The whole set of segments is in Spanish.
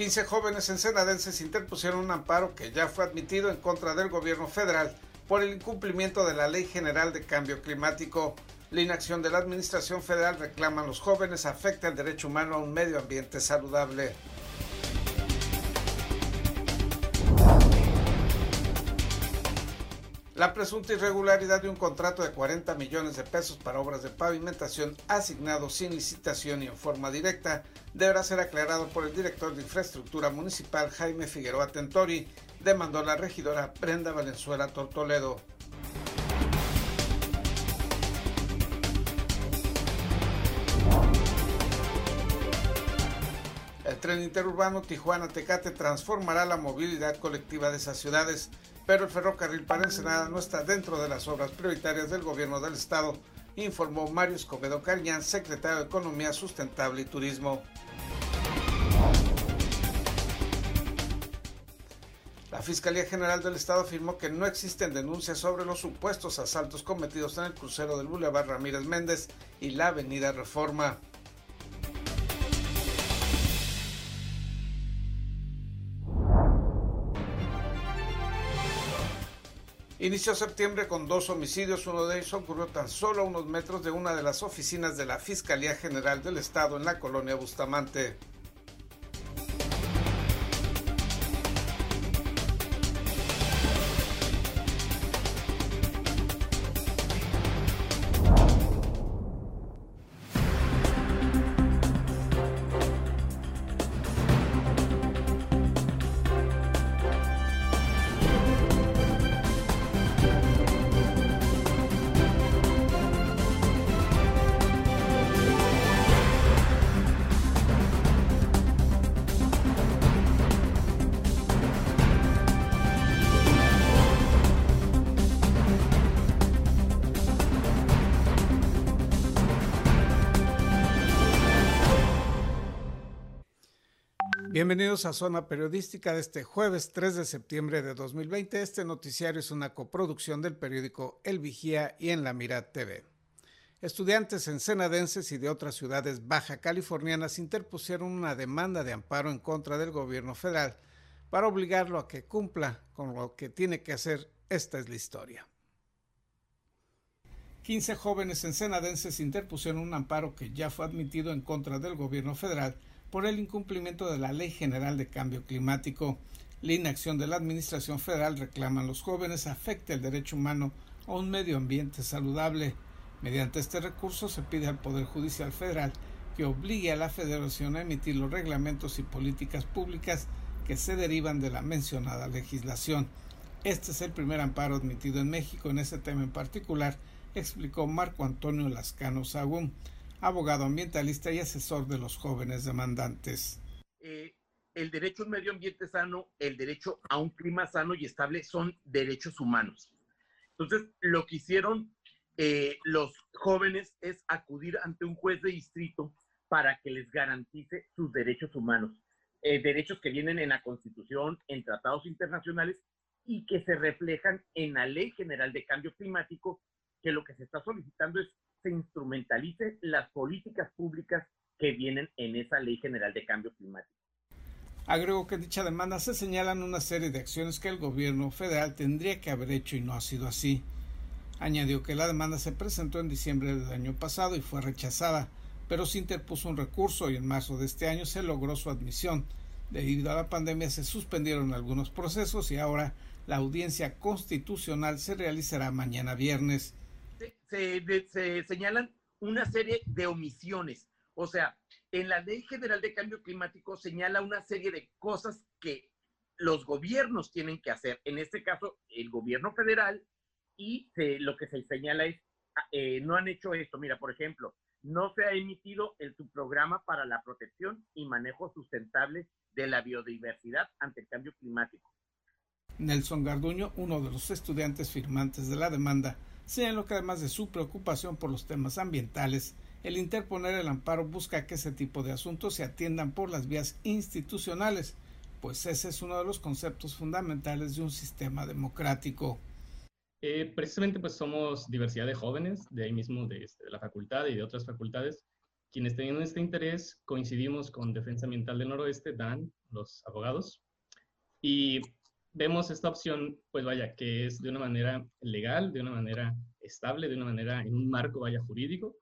15 jóvenes ensenadenses interpusieron un amparo que ya fue admitido en contra del gobierno federal por el incumplimiento de la Ley General de Cambio Climático. La inacción de la Administración Federal reclaman los jóvenes afecta el derecho humano a un medio ambiente saludable. La presunta irregularidad de un contrato de 40 millones de pesos para obras de pavimentación asignado sin licitación y en forma directa deberá ser aclarado por el director de Infraestructura Municipal Jaime Figueroa Tentori, demandó la regidora Brenda Valenzuela Tortoledo. El tren interurbano Tijuana-Tecate transformará la movilidad colectiva de esas ciudades pero el ferrocarril para Ensenada no está dentro de las obras prioritarias del gobierno del estado, informó Mario Escobedo Cariñán, secretario de Economía Sustentable y Turismo. La Fiscalía General del Estado afirmó que no existen denuncias sobre los supuestos asaltos cometidos en el crucero del Boulevard Ramírez Méndez y la Avenida Reforma. Inició septiembre con dos homicidios, uno de ellos ocurrió tan solo a unos metros de una de las oficinas de la Fiscalía General del Estado en la colonia Bustamante. Bienvenidos a Zona Periodística de este jueves 3 de septiembre de 2020. Este noticiario es una coproducción del periódico El Vigía y en La Mira TV. Estudiantes ensenadenses y de otras ciudades baja californianas interpusieron una demanda de amparo en contra del gobierno federal para obligarlo a que cumpla con lo que tiene que hacer. Esta es la historia. 15 jóvenes ensenadenses interpusieron un amparo que ya fue admitido en contra del gobierno federal por el incumplimiento de la Ley General de Cambio Climático. La inacción de la Administración Federal reclaman los jóvenes afecte el derecho humano a un medio ambiente saludable. Mediante este recurso se pide al Poder Judicial Federal que obligue a la Federación a emitir los reglamentos y políticas públicas que se derivan de la mencionada legislación. Este es el primer amparo admitido en México en ese tema en particular, explicó Marco Antonio Lascano Sagún abogado ambientalista y asesor de los jóvenes demandantes. Eh, el derecho a un medio ambiente sano, el derecho a un clima sano y estable son derechos humanos. Entonces, lo que hicieron eh, los jóvenes es acudir ante un juez de distrito para que les garantice sus derechos humanos, eh, derechos que vienen en la Constitución, en tratados internacionales y que se reflejan en la Ley General de Cambio Climático, que lo que se está solicitando es se instrumentalice las políticas públicas que vienen en esa Ley General de Cambio Climático. Agregó que dicha demanda se señalan una serie de acciones que el gobierno federal tendría que haber hecho y no ha sido así. Añadió que la demanda se presentó en diciembre del año pasado y fue rechazada, pero se interpuso un recurso y en marzo de este año se logró su admisión. Debido a la pandemia se suspendieron algunos procesos y ahora la audiencia constitucional se realizará mañana viernes se, señalan una serie de omisiones. O sea, en la Ley General de Cambio Climático señala una serie de cosas que los gobiernos tienen que hacer. En este caso, el gobierno federal y lo que se señala es, ah, eh, no han hecho esto. Mira, por ejemplo, no se ha emitido el subprograma para la protección y manejo sustentable de la biodiversidad ante el cambio climático. Nelson Garduño, uno de los estudiantes firmantes de la demanda, lo que además de su preocupación por los temas ambientales, el interponer el amparo busca que ese tipo de asuntos se atiendan por las vías institucionales, pues ese es uno de los conceptos fundamentales de un sistema democrático. Eh, precisamente pues somos diversidad de jóvenes, de ahí mismo de, este, de, la facultad y de otras facultades, quienes teniendo este interés coincidimos con Defensa Ambiental del Noroeste, DAN, los abogados. Y vemos esta opción, pues vaya, que es de una manera legal, de una manera estable, de una manera en un marco, vaya, jurídico.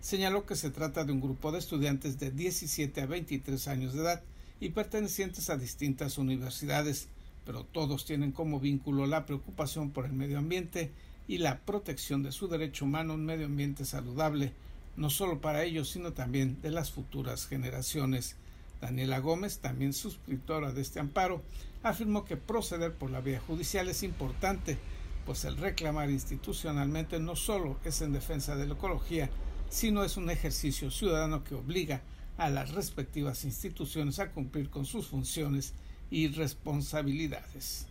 Señaló que se trata de un grupo de estudiantes de 17 a 23 años de edad y pertenecientes a distintas universidades, pero todos tienen como vínculo la preocupación por el medio ambiente y la protección de su derecho humano a un medio ambiente saludable, no solo para ellos, sino también de las futuras generaciones. Daniela Gómez, también suscriptora de este amparo, afirmó que proceder por la vía judicial es importante, pues el reclamar institucionalmente no solo es en defensa de la ecología, sino es un ejercicio ciudadano que obliga a las respectivas instituciones a cumplir con sus funciones y responsabilidades.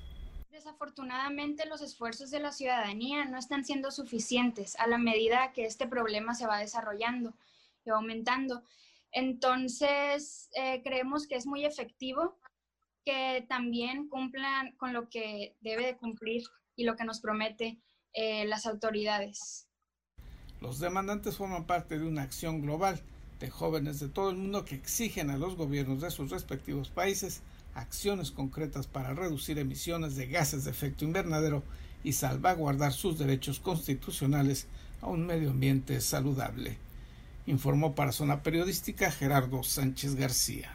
Desafortunadamente, los esfuerzos de la ciudadanía no están siendo suficientes a la medida que este problema se va desarrollando y aumentando. Entonces, eh, creemos que es muy efectivo que también cumplan con lo que debe de cumplir y lo que nos promete eh, las autoridades. Los demandantes forman parte de una acción global de jóvenes de todo el mundo que exigen a los gobiernos de sus respectivos países acciones concretas para reducir emisiones de gases de efecto invernadero y salvaguardar sus derechos constitucionales a un medio ambiente saludable, informó para Zona Periodística Gerardo Sánchez García.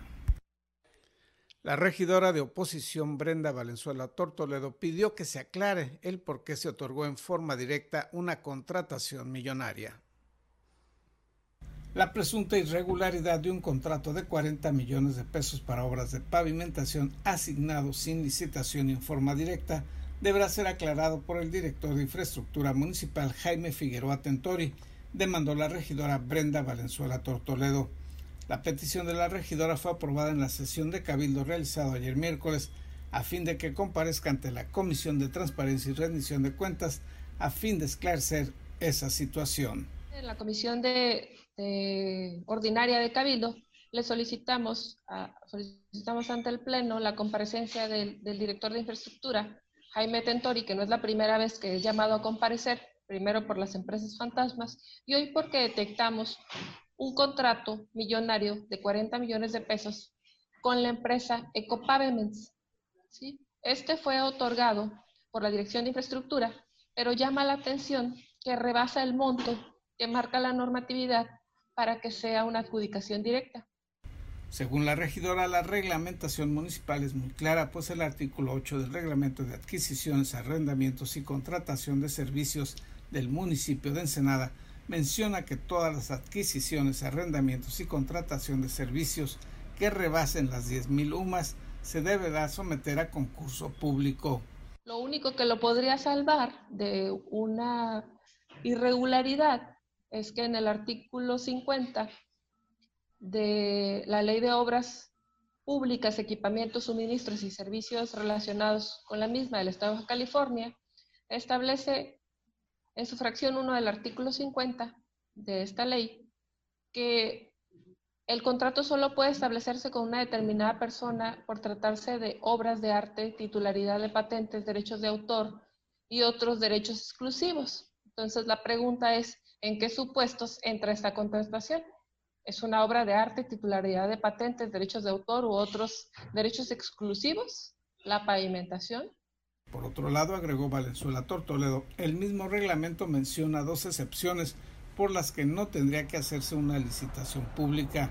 La regidora de oposición Brenda Valenzuela Tortoledo pidió que se aclare el por qué se otorgó en forma directa una contratación millonaria. La presunta irregularidad de un contrato de 40 millones de pesos para obras de pavimentación asignado sin licitación y en forma directa deberá ser aclarado por el director de infraestructura municipal Jaime Figueroa Tentori, demandó la regidora Brenda Valenzuela Tortoledo. La petición de la regidora fue aprobada en la sesión de cabildo realizado ayer miércoles a fin de que comparezca ante la Comisión de Transparencia y Rendición de Cuentas a fin de esclarecer esa situación. En la Comisión de, Ordinaria de Cabildo le solicitamos, solicitamos ante el Pleno la comparecencia del, del director de infraestructura, Jaime Tentori, que no es la primera vez que es llamado a comparecer, primero por las empresas fantasmas y hoy porque detectamos un contrato millonario de 40 millones de pesos con la empresa Ecopavements. ¿sí? Este fue otorgado por la Dirección de Infraestructura, pero llama la atención que rebasa el monto que marca la normatividad para que sea una adjudicación directa. Según la regidora, la reglamentación municipal es muy clara, pues el artículo 8 del reglamento de adquisiciones, arrendamientos y contratación de servicios del municipio de Ensenada menciona que todas las adquisiciones, arrendamientos y contratación de servicios que rebasen las 10.000 UMAS se deberá someter a concurso público. Lo único que lo podría salvar de una irregularidad es que en el artículo 50 de la Ley de Obras Públicas, Equipamientos, Suministros y Servicios relacionados con la misma del Estado de California, establece en su fracción 1 del artículo 50 de esta ley que el contrato solo puede establecerse con una determinada persona por tratarse de obras de arte, titularidad de patentes, derechos de autor y otros derechos exclusivos. Entonces la pregunta es, ¿en qué supuestos entra esta contestación? ¿Es una obra de arte, titularidad de patentes, derechos de autor u otros derechos exclusivos? ¿La pavimentación? Por otro lado, agregó Valenzuela Tortoledo, el mismo reglamento menciona dos excepciones por las que no tendría que hacerse una licitación pública.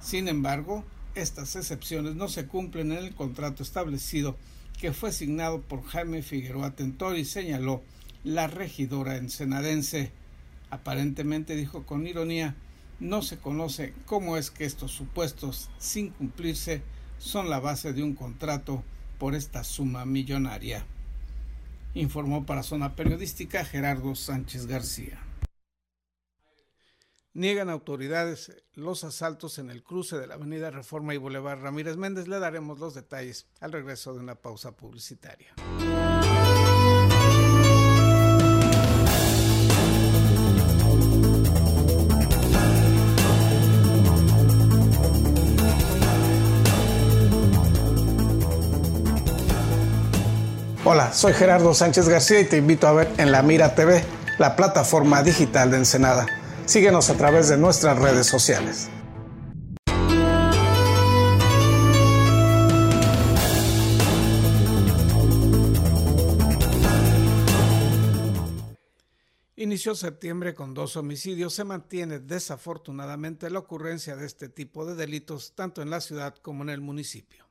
Sin embargo, estas excepciones no se cumplen en el contrato establecido que fue asignado por Jaime Figueroa Tentori, señaló la regidora ensenadense. Aparentemente dijo con ironía, no se conoce cómo es que estos supuestos, sin cumplirse, son la base de un contrato por esta suma millonaria informó para Zona Periodística Gerardo Sánchez García. Niegan autoridades los asaltos en el cruce de la Avenida Reforma y Boulevard Ramírez Méndez. Le daremos los detalles al regreso de una pausa publicitaria. Hola, soy Gerardo Sánchez García y te invito a ver en La Mira TV, la plataforma digital de Ensenada. Síguenos a través de nuestras redes sociales. Inició septiembre con dos homicidios. Se mantiene desafortunadamente la ocurrencia de este tipo de delitos tanto en la ciudad como en el municipio.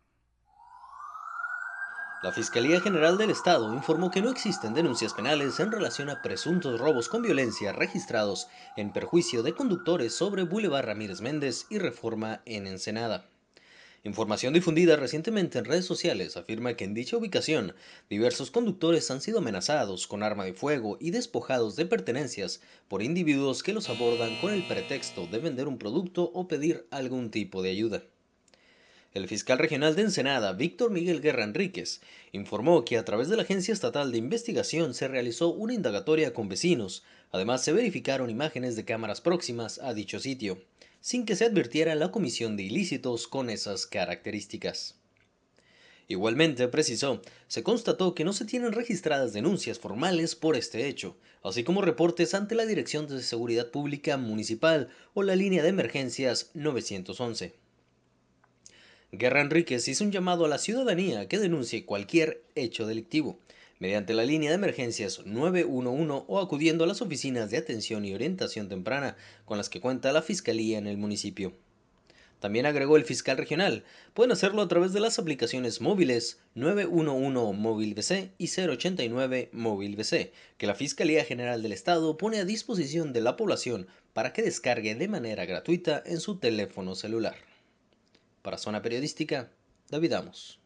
La Fiscalía General del Estado informó que no existen denuncias penales en relación a presuntos robos con violencia registrados en perjuicio de conductores sobre Boulevard Ramírez Méndez y Reforma en Ensenada. Información difundida recientemente en redes sociales afirma que en dicha ubicación diversos conductores han sido amenazados con arma de fuego y despojados de pertenencias por individuos que los abordan con el pretexto de vender un producto o pedir algún tipo de ayuda. El fiscal regional de Ensenada, Víctor Miguel Guerra Enríquez, informó que a través de la Agencia Estatal de Investigación se realizó una indagatoria con vecinos, además se verificaron imágenes de cámaras próximas a dicho sitio sin que se advirtiera la comisión de ilícitos con esas características. Igualmente, precisó, se constató que no se tienen registradas denuncias formales por este hecho, así como reportes ante la Dirección de Seguridad Pública Municipal o la línea de emergencias 911. Guerra Enríquez hizo un llamado a la ciudadanía que denuncie cualquier hecho delictivo, mediante la línea de emergencias 911 o acudiendo a las oficinas de atención y orientación temprana con las que cuenta la Fiscalía en el municipio. También agregó el fiscal regional, pueden hacerlo a través de las aplicaciones móviles 911 Móvil BC y 089 Móvil BC, que la Fiscalía General del Estado pone a disposición de la población para que descargue de manera gratuita en su teléfono celular. Para Zona Periodística, David Amos.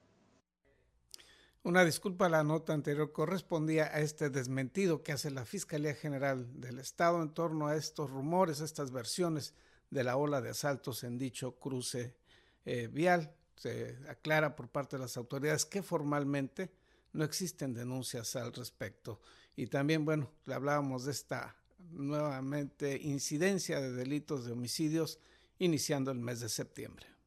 Una disculpa, la nota anterior correspondía a este desmentido que hace la Fiscalía General del Estado en torno a estos rumores, estas versiones de la ola de asaltos en dicho cruce eh, vial. Se aclara por parte de las autoridades que formalmente no existen denuncias al respecto. Y también, bueno, le hablábamos de esta nuevamente incidencia de delitos de homicidios iniciando el mes de septiembre.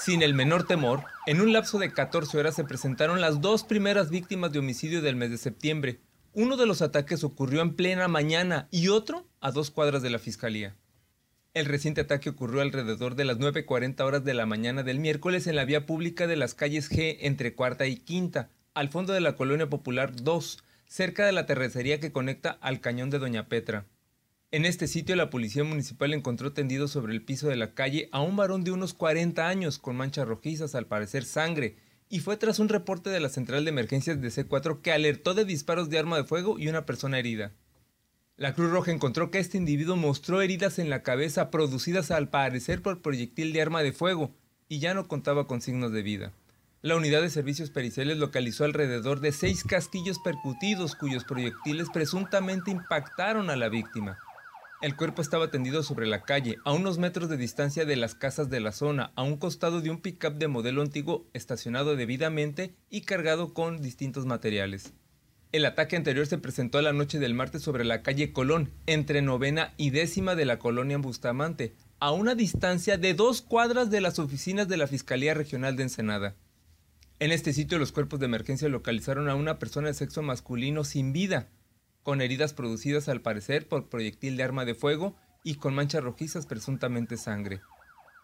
Sin el menor temor, en un lapso de 14 horas se presentaron las dos primeras víctimas de homicidio del mes de septiembre. Uno de los ataques ocurrió en plena mañana y otro a dos cuadras de la fiscalía. El reciente ataque ocurrió alrededor de las 9.40 horas de la mañana del miércoles en la vía pública de las calles G entre cuarta y quinta, al fondo de la colonia popular 2, cerca de la terracería que conecta al cañón de Doña Petra. En este sitio la policía municipal encontró tendido sobre el piso de la calle a un varón de unos 40 años con manchas rojizas, al parecer sangre, y fue tras un reporte de la central de emergencias de C4 que alertó de disparos de arma de fuego y una persona herida. La Cruz Roja encontró que este individuo mostró heridas en la cabeza producidas al parecer por proyectil de arma de fuego y ya no contaba con signos de vida. La unidad de servicios periciales localizó alrededor de seis casquillos percutidos cuyos proyectiles presuntamente impactaron a la víctima. El cuerpo estaba tendido sobre la calle, a unos metros de distancia de las casas de la zona, a un costado de un pickup de modelo antiguo estacionado debidamente y cargado con distintos materiales. El ataque anterior se presentó la noche del martes sobre la calle Colón, entre novena y décima de la colonia Bustamante, a una distancia de dos cuadras de las oficinas de la Fiscalía Regional de Ensenada. En este sitio los cuerpos de emergencia localizaron a una persona de sexo masculino sin vida, con heridas producidas al parecer por proyectil de arma de fuego y con manchas rojizas presuntamente sangre.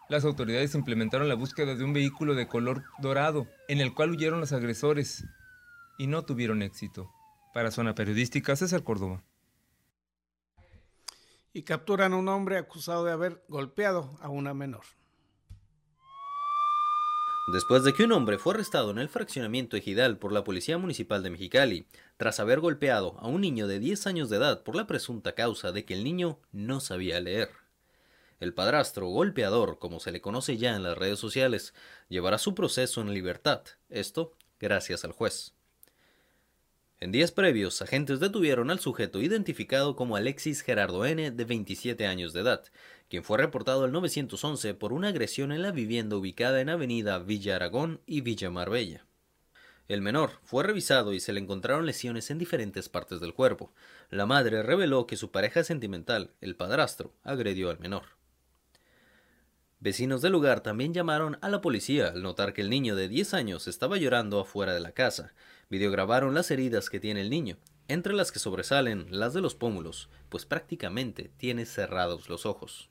Las autoridades implementaron la búsqueda de un vehículo de color dorado, en el cual huyeron los agresores, y no tuvieron éxito. Para Zona Periodística, César Córdoba. Y capturan a un hombre acusado de haber golpeado a una menor. Después de que un hombre fue arrestado en el fraccionamiento Ejidal por la Policía Municipal de Mexicali, tras haber golpeado a un niño de 10 años de edad por la presunta causa de que el niño no sabía leer. El padrastro golpeador, como se le conoce ya en las redes sociales, llevará su proceso en libertad, esto gracias al juez. En días previos, agentes detuvieron al sujeto identificado como Alexis Gerardo N., de 27 años de edad, quien fue reportado al 911 por una agresión en la vivienda ubicada en Avenida Villa Aragón y Villa Marbella. El menor fue revisado y se le encontraron lesiones en diferentes partes del cuerpo. La madre reveló que su pareja sentimental, el padrastro, agredió al menor. Vecinos del lugar también llamaron a la policía al notar que el niño de 10 años estaba llorando afuera de la casa. Videograbaron las heridas que tiene el niño, entre las que sobresalen las de los pómulos, pues prácticamente tiene cerrados los ojos.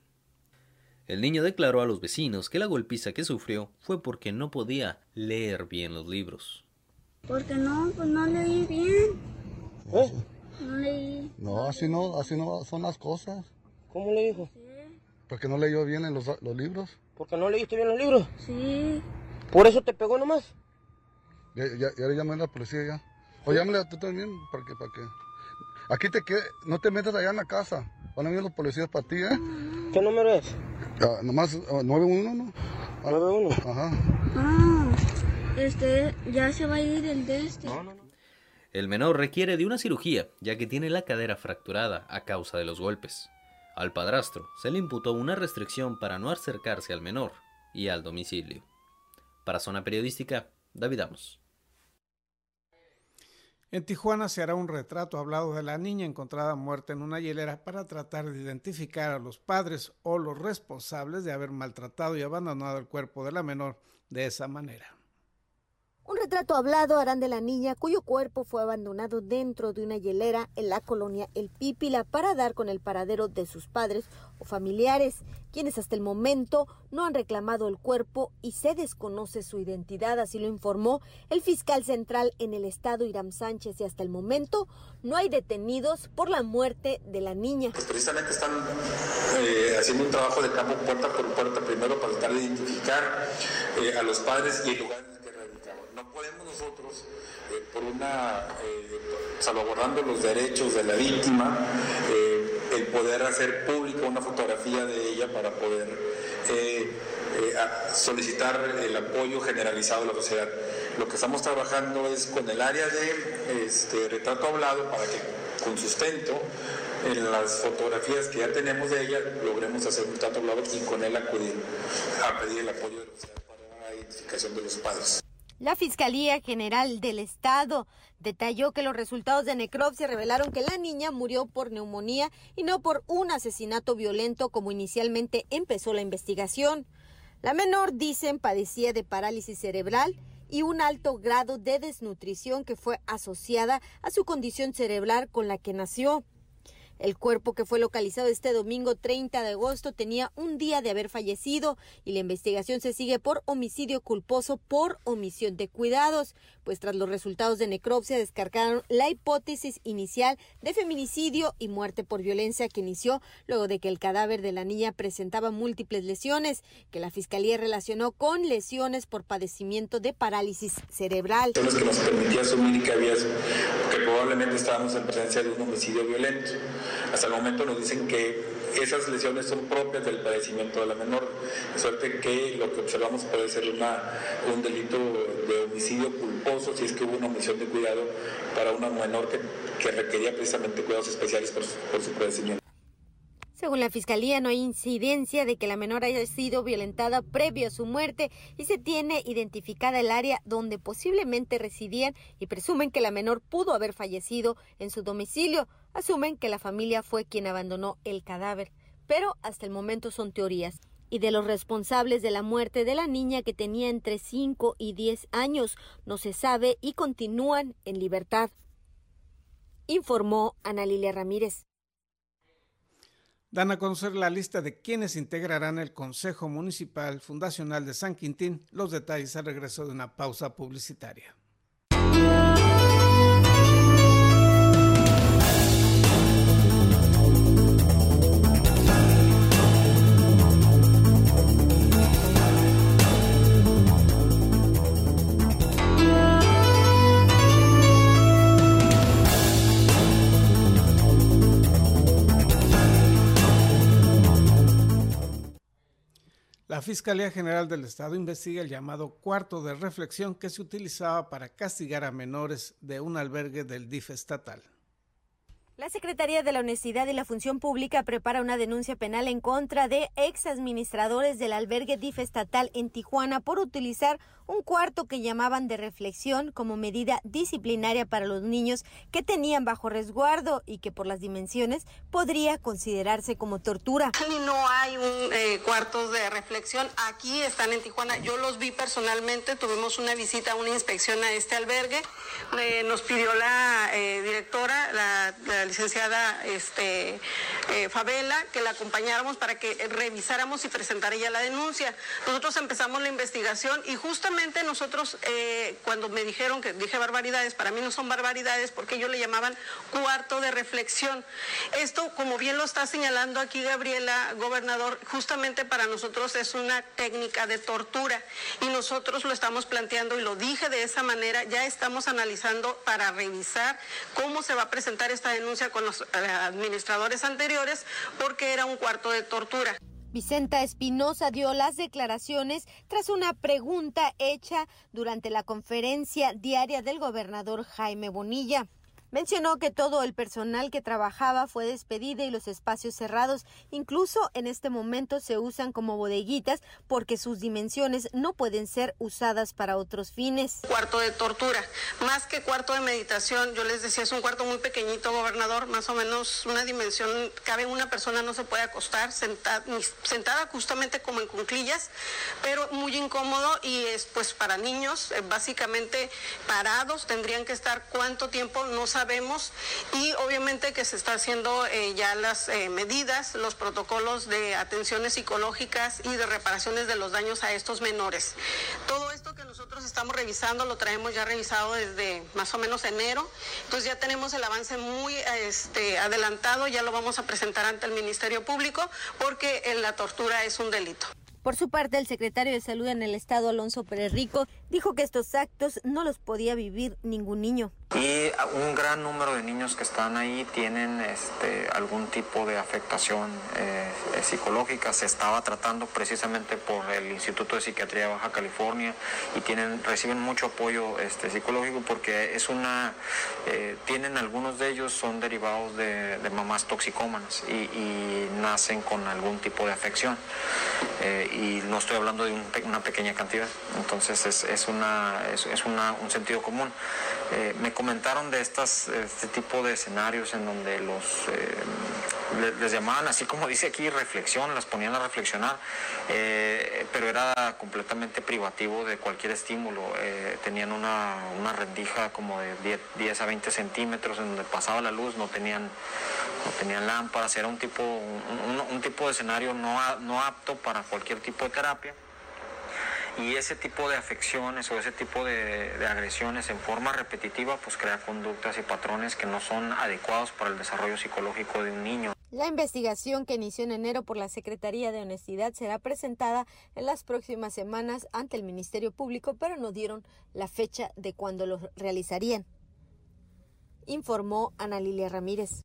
El niño declaró a los vecinos que la golpiza que sufrió fue porque no podía leer bien los libros. Porque no, pues no leí bien. ¿Eh? No leí. No, así no, así no son las cosas. ¿Cómo le dijo? Sí. Porque no leyó bien en los, los libros. ¿Porque no leíste bien los libros? Sí. ¿Por eso te pegó nomás? Ya, ya, ya le llamé a la policía ya. O llámale a tú también, para que, para que. Aquí te quedes, no te metas allá en la casa. Van a venir los policías para ti, ¿eh? ¿Qué número es? Ah, nomás ah, 91, ¿no? Ah, 91. Ajá. Ah, este, ya se va a ir el de este. No, no, no. El menor requiere de una cirugía, ya que tiene la cadera fracturada a causa de los golpes. Al padrastro se le imputó una restricción para no acercarse al menor y al domicilio. Para Zona Periodística, David Amos. En Tijuana se hará un retrato hablado de la niña encontrada muerta en una hielera para tratar de identificar a los padres o los responsables de haber maltratado y abandonado el cuerpo de la menor de esa manera. Un retrato hablado harán de la niña cuyo cuerpo fue abandonado dentro de una hielera en la colonia El Pípila para dar con el paradero de sus padres o familiares, quienes hasta el momento no han reclamado el cuerpo y se desconoce su identidad, así lo informó el fiscal central en el estado Iram Sánchez y hasta el momento no hay detenidos por la muerte de la niña. Precisamente están eh, haciendo un trabajo de campo puerta por puerta primero para tratar de identificar eh, a los padres y el lugar en el que radicaban. No podemos nosotros, eh, por una, eh, salvaguardando los derechos de la víctima, eh, el poder hacer pública una fotografía de ella para poder eh, solicitar el apoyo generalizado de la sociedad. Lo que estamos trabajando es con el área de este, retrato hablado para que con sustento en las fotografías que ya tenemos de ella logremos hacer un retrato hablado y con él acudir a pedir el apoyo de la sociedad para la identificación de los padres. La Fiscalía General del Estado detalló que los resultados de necropsia revelaron que la niña murió por neumonía y no por un asesinato violento como inicialmente empezó la investigación. La menor, dicen, padecía de parálisis cerebral y un alto grado de desnutrición que fue asociada a su condición cerebral con la que nació. El cuerpo que fue localizado este domingo 30 de agosto tenía un día de haber fallecido y la investigación se sigue por homicidio culposo por omisión de cuidados, pues tras los resultados de necropsia descargaron la hipótesis inicial de feminicidio y muerte por violencia que inició luego de que el cadáver de la niña presentaba múltiples lesiones que la fiscalía relacionó con lesiones por padecimiento de parálisis cerebral. Que nos permitía asumir que había que probablemente estábamos en presencia de un homicidio violento. Hasta el momento nos dicen que esas lesiones son propias del padecimiento de la menor, de suerte que lo que observamos puede ser una, un delito de homicidio culposo si es que hubo una omisión de cuidado para una menor que, que requería precisamente cuidados especiales por por su padecimiento. Según la fiscalía, no hay incidencia de que la menor haya sido violentada previo a su muerte y se tiene identificada el área donde posiblemente residían y presumen que la menor pudo haber fallecido en su domicilio. Asumen que la familia fue quien abandonó el cadáver, pero hasta el momento son teorías. Y de los responsables de la muerte de la niña que tenía entre 5 y 10 años no se sabe y continúan en libertad. Informó Ana Lilia Ramírez. Dan a conocer la lista de quienes integrarán el Consejo Municipal Fundacional de San Quintín. Los detalles al regreso de una pausa publicitaria. La Fiscalía General del Estado investiga el llamado cuarto de reflexión que se utilizaba para castigar a menores de un albergue del DIF estatal. La Secretaría de la Honestidad y la Función Pública prepara una denuncia penal en contra de ex administradores del albergue DIF estatal en Tijuana por utilizar un cuarto que llamaban de reflexión como medida disciplinaria para los niños que tenían bajo resguardo y que por las dimensiones podría considerarse como tortura. No hay un eh, cuartos de reflexión. Aquí están en Tijuana. Yo los vi personalmente. Tuvimos una visita, una inspección a este albergue. Eh, nos pidió la eh, directora, la, la licenciada este, eh, Favela, que la acompañáramos para que revisáramos y presentara ya la denuncia. Nosotros empezamos la investigación y justamente nosotros, eh, cuando me dijeron que dije barbaridades, para mí no son barbaridades porque ellos le llamaban cuarto de reflexión. Esto, como bien lo está señalando aquí Gabriela, gobernador, justamente para nosotros es una técnica de tortura y nosotros lo estamos planteando y lo dije de esa manera, ya estamos analizando para revisar cómo se va a presentar esta denuncia con los eh, administradores anteriores porque era un cuarto de tortura. Vicenta Espinosa dio las declaraciones tras una pregunta hecha durante la conferencia diaria del gobernador Jaime Bonilla. Mencionó que todo el personal que trabajaba fue despedido y los espacios cerrados incluso en este momento se usan como bodeguitas porque sus dimensiones no pueden ser usadas para otros fines. Cuarto de tortura, más que cuarto de meditación, yo les decía, es un cuarto muy pequeñito, gobernador, más o menos una dimensión, cabe una persona, no se puede acostar sentada, sentada justamente como en cunclillas, pero muy incómodo y es pues para niños, eh, básicamente parados, tendrían que estar cuánto tiempo, no sabemos sabemos y obviamente que se está haciendo eh, ya las eh, medidas, los protocolos de atenciones psicológicas y de reparaciones de los daños a estos menores. Todo esto que nosotros estamos revisando lo traemos ya revisado desde más o menos enero, entonces ya tenemos el avance muy este, adelantado, ya lo vamos a presentar ante el Ministerio Público porque la tortura es un delito. Por su parte, el secretario de Salud en el estado, Alonso Pérez Rico, dijo que estos actos no los podía vivir ningún niño. Y un gran número de niños que están ahí tienen este, algún tipo de afectación eh, psicológica. Se estaba tratando precisamente por el Instituto de Psiquiatría de Baja California y tienen, reciben mucho apoyo este, psicológico porque es una, eh, tienen algunos de ellos son derivados de, mamás toxicómanas y, nacen con algún tipo de afección. Eh, y no estoy hablando de una pequeña cantidad, entonces es, es, una, es, es una, un sentido común. Eh, me comentaron de estas, este tipo de escenarios en donde los eh, les, llamaban, así como dice aquí, reflexión, las ponían a reflexionar, eh, pero era completamente privativo de cualquier estímulo. tenían una, una, rendija como de 10, 10, a 20 centímetros en donde pasaba la luz, no tenían, no tenían lámparas, era un tipo, un tipo de escenario no, no apto para cualquier tipo de terapia. Y ese tipo de afecciones o ese tipo de, agresiones en forma repetitiva pues crea conductas y patrones que no son adecuados para el desarrollo psicológico de un niño. La investigación que inició en enero por la Secretaría de Honestidad será presentada en las próximas semanas ante el Ministerio Público, pero no dieron la fecha de cuándo lo realizarían, informó Ana Lilia Ramírez.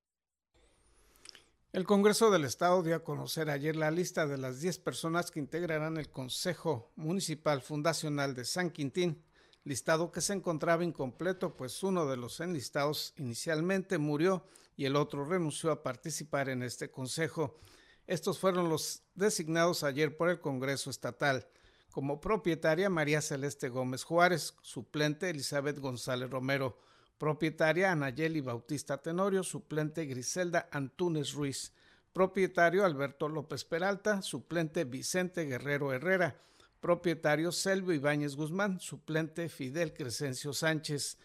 El Congreso del Estado dio a conocer ayer la lista de las 10 personas que integrarán el Consejo Municipal Fundacional de San Quintín, listado que se encontraba incompleto, pues uno de los enlistados inicialmente murió y el otro renunció a participar en este consejo. Estos fueron los designados ayer por el Congreso Estatal. Como propietaria María Celeste Gómez Juárez, suplente Elizabeth González Romero, Propietaria Anayeli Bautista Tenorio, suplente Griselda Antunes Ruiz. Propietario Alberto López Peralta, suplente Vicente Guerrero Herrera. Propietario Selvio Ibáñez Guzmán, suplente Fidel Crescencio Sánchez.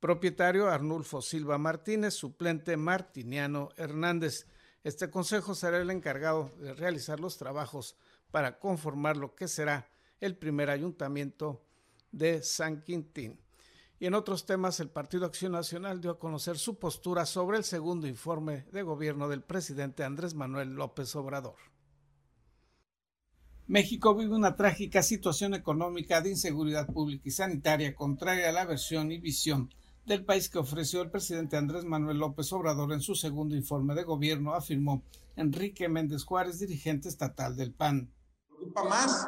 Propietario Arnulfo Silva Martínez, suplente Martiniano Hernández. Este consejo será el encargado de realizar los trabajos para conformar lo que será el primer ayuntamiento de San Quintín. Y en otros temas, el Partido Acción Nacional dio a conocer su postura sobre el segundo informe de gobierno del presidente Andrés Manuel López Obrador. México vive una trágica situación económica de inseguridad pública y sanitaria contraria a la versión y visión del país que ofreció el presidente Andrés Manuel López Obrador en su segundo informe de gobierno, afirmó Enrique Méndez Juárez, dirigente estatal del PAN. Más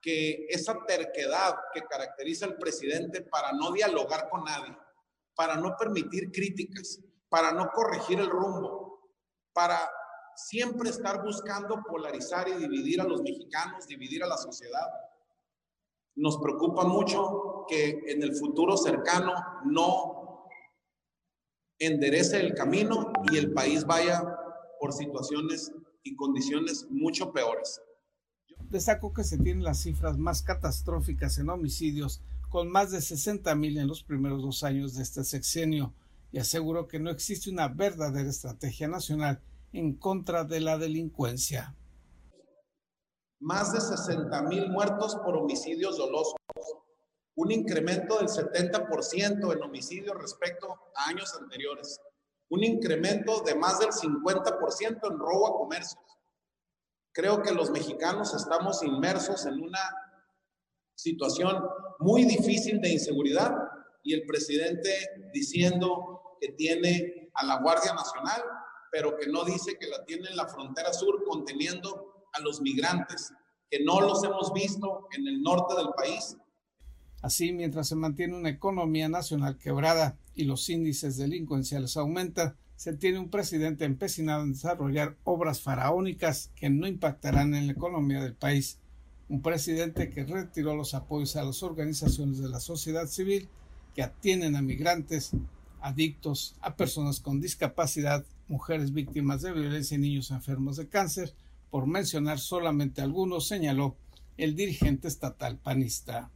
que esa terquedad que caracteriza al presidente para no dialogar con nadie, para no permitir críticas, para no corregir el rumbo, para siempre estar buscando polarizar y dividir a los mexicanos, dividir a la sociedad. Nos preocupa mucho que en el futuro cercano no enderece el camino y el país vaya por situaciones y condiciones mucho peores. Destacó que se tienen las cifras más catastróficas en homicidios, con más de 60 mil en los primeros dos años de este sexenio. y aseguró que no existe una verdadera estrategia nacional en contra de la delincuencia. Más de 60 mil muertos por homicidios dolosos, un incremento del 70% en homicidios respecto a años anteriores, un incremento de más del 50% en robo a comercios. Creo que los mexicanos estamos inmersos en una situación muy difícil de inseguridad y el presidente diciendo que tiene a la Guardia Nacional, pero que no dice que la tiene en la frontera sur conteniendo a los migrantes, que no los hemos visto en el norte del país. Así, mientras se mantiene una economía nacional quebrada y los índices delincuenciales aumentan, se tiene un presidente empecinado en desarrollar obras faraónicas que no impactarán en la economía del país. Un presidente que retiró los apoyos a las organizaciones de la sociedad civil que atienden a migrantes, adictos, a personas con discapacidad, mujeres víctimas de violencia y niños enfermos de cáncer, por mencionar solamente algunos, señaló el dirigente estatal panista.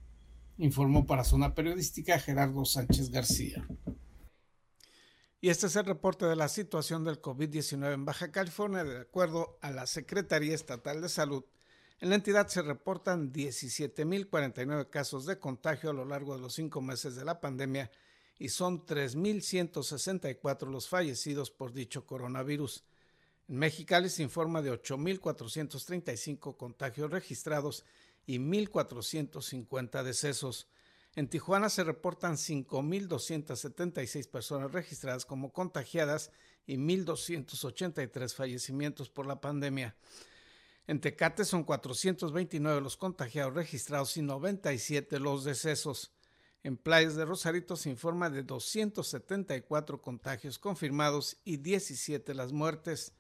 Informó para Zona Periodística Gerardo Sánchez García. Y este es el reporte de la situación del COVID-19 en Baja California. De acuerdo a la Secretaría Estatal de Salud, en la entidad se reportan 17.049 casos de contagio a lo largo de los cinco meses de la pandemia y son 3.164 los fallecidos por dicho coronavirus. En Mexicali se informa de 8.435 contagios registrados y 1.450 decesos. En Tijuana se reportan 5.276 personas registradas como contagiadas y 1.283 fallecimientos por la pandemia. En Tecate son 429 los contagiados registrados y 97 los decesos. En Playas de Rosarito se informa de 274 contagios confirmados y 17 las muertes.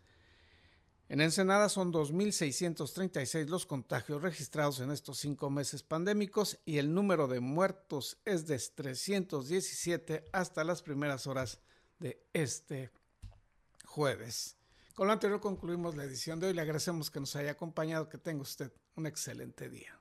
En Ensenada son 2.636 los contagios registrados en estos cinco meses pandémicos y el número de muertos es de 317 hasta las primeras horas de este jueves. Con lo anterior concluimos la edición de hoy. Le agradecemos que nos haya acompañado. Que tenga usted un excelente día.